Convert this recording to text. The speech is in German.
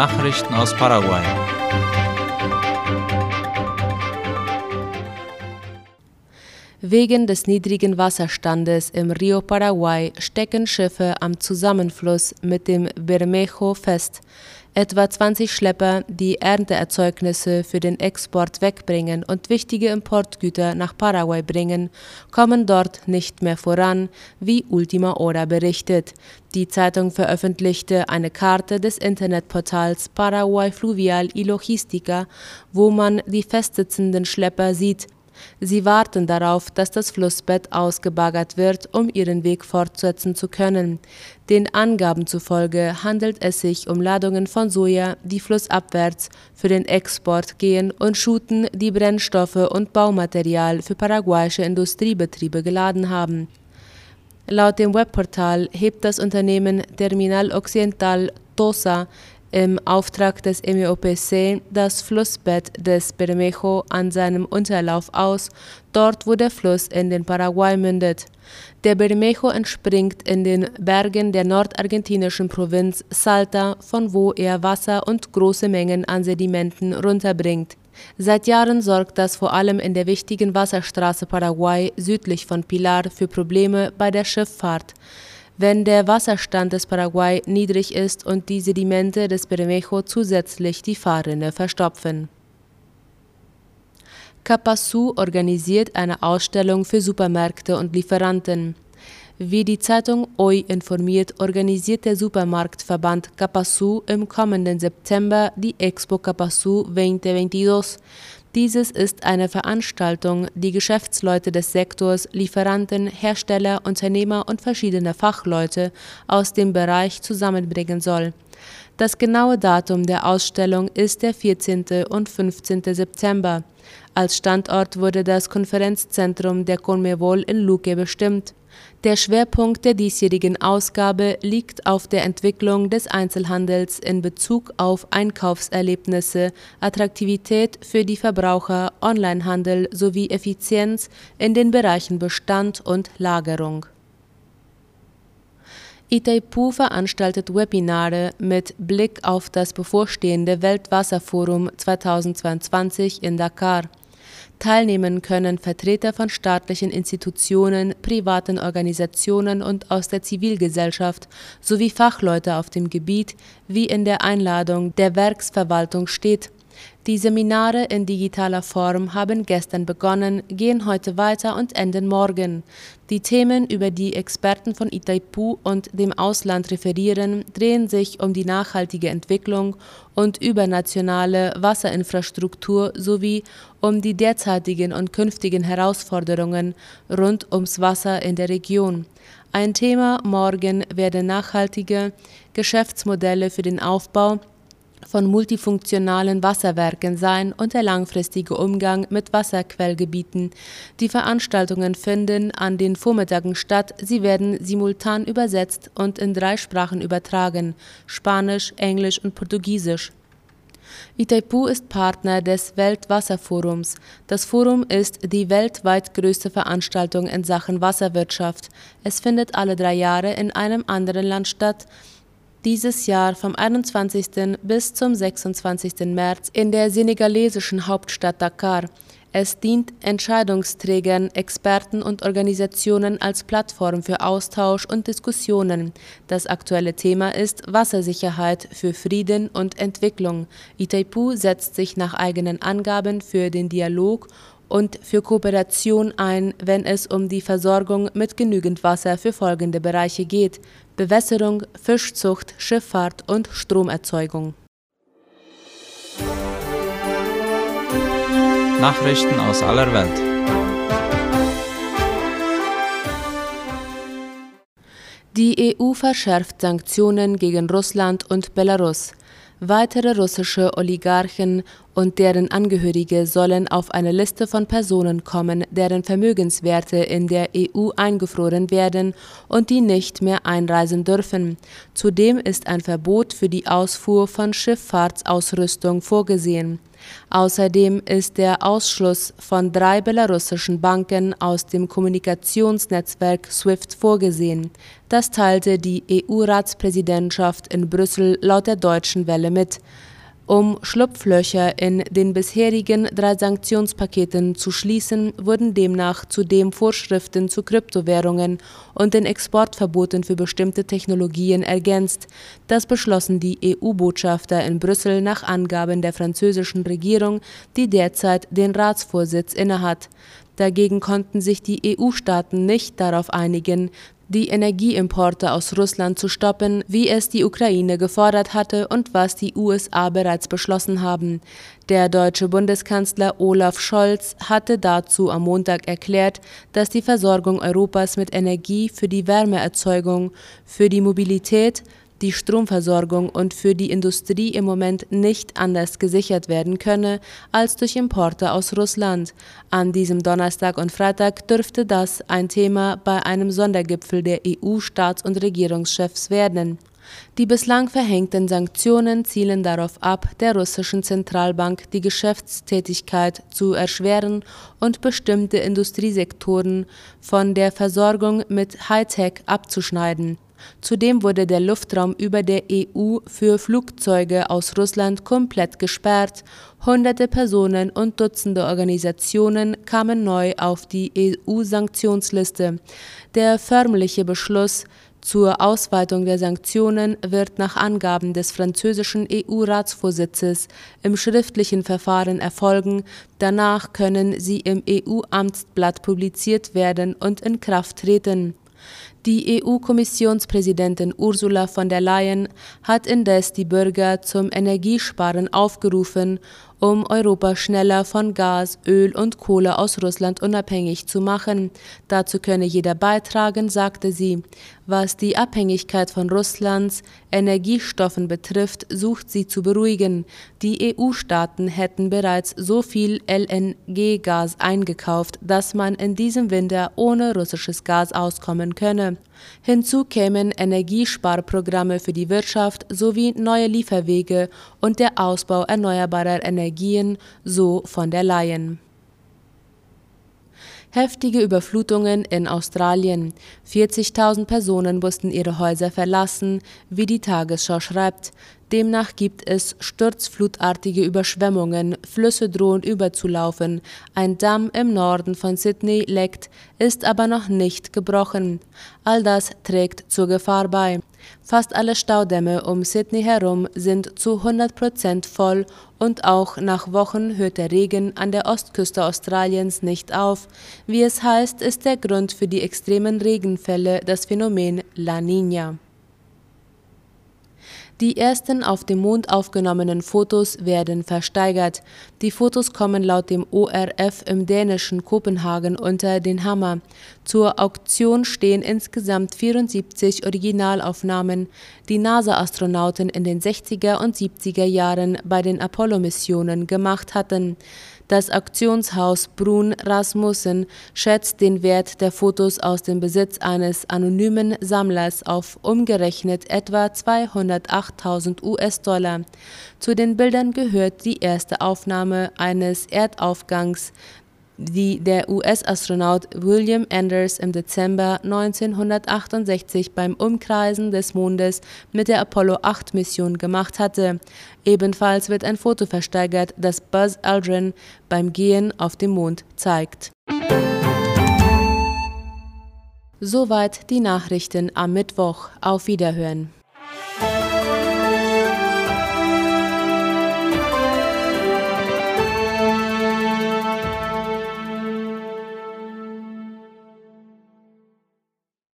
Nachrichten aus Paraguay. Wegen des niedrigen Wasserstandes im Rio Paraguay stecken Schiffe am Zusammenfluss mit dem Bermejo fest. Etwa 20 Schlepper, die Ernteerzeugnisse für den Export wegbringen und wichtige Importgüter nach Paraguay bringen, kommen dort nicht mehr voran, wie Ultima Hora berichtet. Die Zeitung veröffentlichte eine Karte des Internetportals Paraguay Fluvial y Logistica, wo man die festsitzenden Schlepper sieht, Sie warten darauf, dass das Flussbett ausgebaggert wird, um ihren Weg fortsetzen zu können. Den Angaben zufolge handelt es sich um Ladungen von Soja, die flussabwärts für den Export gehen und Schuten, die Brennstoffe und Baumaterial für paraguayische Industriebetriebe geladen haben. Laut dem Webportal hebt das Unternehmen Terminal Occidental TOSA im Auftrag des MEOPC das Flussbett des Bermejo an seinem Unterlauf aus, dort wo der Fluss in den Paraguay mündet. Der Bermejo entspringt in den Bergen der nordargentinischen Provinz Salta, von wo er Wasser und große Mengen an Sedimenten runterbringt. Seit Jahren sorgt das vor allem in der wichtigen Wasserstraße Paraguay südlich von Pilar für Probleme bei der Schifffahrt wenn der Wasserstand des Paraguay niedrig ist und die Sedimente des Bermejo zusätzlich die Fahrrinne verstopfen. Capasu organisiert eine Ausstellung für Supermärkte und Lieferanten. Wie die Zeitung OI informiert, organisiert der Supermarktverband Capasu im kommenden September die Expo Capasu 2022, dieses ist eine Veranstaltung, die Geschäftsleute des Sektors, Lieferanten, Hersteller, Unternehmer und verschiedene Fachleute aus dem Bereich zusammenbringen soll. Das genaue Datum der Ausstellung ist der 14. und 15. September. Als Standort wurde das Konferenzzentrum der Conmebol in Luque bestimmt. Der Schwerpunkt der diesjährigen Ausgabe liegt auf der Entwicklung des Einzelhandels in Bezug auf Einkaufserlebnisse, Attraktivität für die Verbraucher, Onlinehandel sowie Effizienz in den Bereichen Bestand und Lagerung. Itaipu veranstaltet Webinare mit Blick auf das bevorstehende Weltwasserforum 2022 in Dakar. Teilnehmen können Vertreter von staatlichen Institutionen, privaten Organisationen und aus der Zivilgesellschaft sowie Fachleute auf dem Gebiet, wie in der Einladung der Werksverwaltung steht die Seminare in digitaler Form haben gestern begonnen, gehen heute weiter und enden morgen. Die Themen, über die Experten von Itaipu und dem Ausland referieren, drehen sich um die nachhaltige Entwicklung und übernationale Wasserinfrastruktur sowie um die derzeitigen und künftigen Herausforderungen rund ums Wasser in der Region. Ein Thema morgen werden nachhaltige Geschäftsmodelle für den Aufbau von multifunktionalen Wasserwerken sein und der langfristige Umgang mit Wasserquellgebieten. Die Veranstaltungen finden an den Vormittagen statt. Sie werden simultan übersetzt und in drei Sprachen übertragen: Spanisch, Englisch und Portugiesisch. Itaipu ist Partner des Weltwasserforums. Das Forum ist die weltweit größte Veranstaltung in Sachen Wasserwirtschaft. Es findet alle drei Jahre in einem anderen Land statt dieses Jahr vom 21. bis zum 26. März in der senegalesischen Hauptstadt Dakar. Es dient Entscheidungsträgern, Experten und Organisationen als Plattform für Austausch und Diskussionen. Das aktuelle Thema ist Wassersicherheit für Frieden und Entwicklung. Itaipu setzt sich nach eigenen Angaben für den Dialog und für Kooperation ein, wenn es um die Versorgung mit genügend Wasser für folgende Bereiche geht Bewässerung, Fischzucht, Schifffahrt und Stromerzeugung. Nachrichten aus aller Welt. Die EU verschärft Sanktionen gegen Russland und Belarus. Weitere russische Oligarchen und deren Angehörige sollen auf eine Liste von Personen kommen, deren Vermögenswerte in der EU eingefroren werden und die nicht mehr einreisen dürfen. Zudem ist ein Verbot für die Ausfuhr von Schifffahrtsausrüstung vorgesehen. Außerdem ist der Ausschluss von drei belarussischen Banken aus dem Kommunikationsnetzwerk SWIFT vorgesehen. Das teilte die EU-Ratspräsidentschaft in Brüssel laut der Deutschen Welle mit. Um Schlupflöcher in den bisherigen drei Sanktionspaketen zu schließen, wurden demnach zudem Vorschriften zu Kryptowährungen und den Exportverboten für bestimmte Technologien ergänzt. Das beschlossen die EU-Botschafter in Brüssel nach Angaben der französischen Regierung, die derzeit den Ratsvorsitz innehat. Dagegen konnten sich die EU-Staaten nicht darauf einigen, die Energieimporte aus Russland zu stoppen, wie es die Ukraine gefordert hatte und was die USA bereits beschlossen haben. Der deutsche Bundeskanzler Olaf Scholz hatte dazu am Montag erklärt, dass die Versorgung Europas mit Energie für die Wärmeerzeugung, für die Mobilität, die Stromversorgung und für die Industrie im Moment nicht anders gesichert werden könne als durch Importe aus Russland. An diesem Donnerstag und Freitag dürfte das ein Thema bei einem Sondergipfel der EU-Staats- und Regierungschefs werden. Die bislang verhängten Sanktionen zielen darauf ab, der russischen Zentralbank die Geschäftstätigkeit zu erschweren und bestimmte Industriesektoren von der Versorgung mit Hightech abzuschneiden. Zudem wurde der Luftraum über der EU für Flugzeuge aus Russland komplett gesperrt. Hunderte Personen und Dutzende Organisationen kamen neu auf die EU-Sanktionsliste. Der förmliche Beschluss zur Ausweitung der Sanktionen wird nach Angaben des französischen EU-Ratsvorsitzes im schriftlichen Verfahren erfolgen. Danach können sie im EU-Amtsblatt publiziert werden und in Kraft treten. Die EU-Kommissionspräsidentin Ursula von der Leyen hat indes die Bürger zum Energiesparen aufgerufen um Europa schneller von Gas, Öl und Kohle aus Russland unabhängig zu machen. Dazu könne jeder beitragen, sagte sie. Was die Abhängigkeit von Russlands Energiestoffen betrifft, sucht sie zu beruhigen. Die EU-Staaten hätten bereits so viel LNG-Gas eingekauft, dass man in diesem Winter ohne russisches Gas auskommen könne. Hinzu kämen Energiesparprogramme für die Wirtschaft sowie neue Lieferwege und der Ausbau erneuerbarer Energien, so von der Leyen. Heftige Überflutungen in Australien. 40.000 Personen mussten ihre Häuser verlassen, wie die Tagesschau schreibt. Demnach gibt es sturzflutartige Überschwemmungen, Flüsse drohen überzulaufen, ein Damm im Norden von Sydney leckt, ist aber noch nicht gebrochen. All das trägt zur Gefahr bei. Fast alle Staudämme um Sydney herum sind zu 100 Prozent voll und auch nach Wochen hört der Regen an der Ostküste Australiens nicht auf. Wie es heißt, ist der Grund für die extremen Regenfälle das Phänomen La Niña. Die ersten auf dem Mond aufgenommenen Fotos werden versteigert. Die Fotos kommen laut dem ORF im dänischen Kopenhagen unter den Hammer. Zur Auktion stehen insgesamt 74 Originalaufnahmen, die NASA-Astronauten in den 60er und 70er Jahren bei den Apollo-Missionen gemacht hatten. Das Auktionshaus Brun Rasmussen schätzt den Wert der Fotos aus dem Besitz eines anonymen Sammlers auf umgerechnet etwa 208.000 US-Dollar. Zu den Bildern gehört die erste Aufnahme eines Erdaufgangs die der US-Astronaut William Anders im Dezember 1968 beim Umkreisen des Mondes mit der Apollo-8-Mission gemacht hatte. Ebenfalls wird ein Foto versteigert, das Buzz Aldrin beim Gehen auf dem Mond zeigt. Soweit die Nachrichten am Mittwoch. Auf Wiederhören.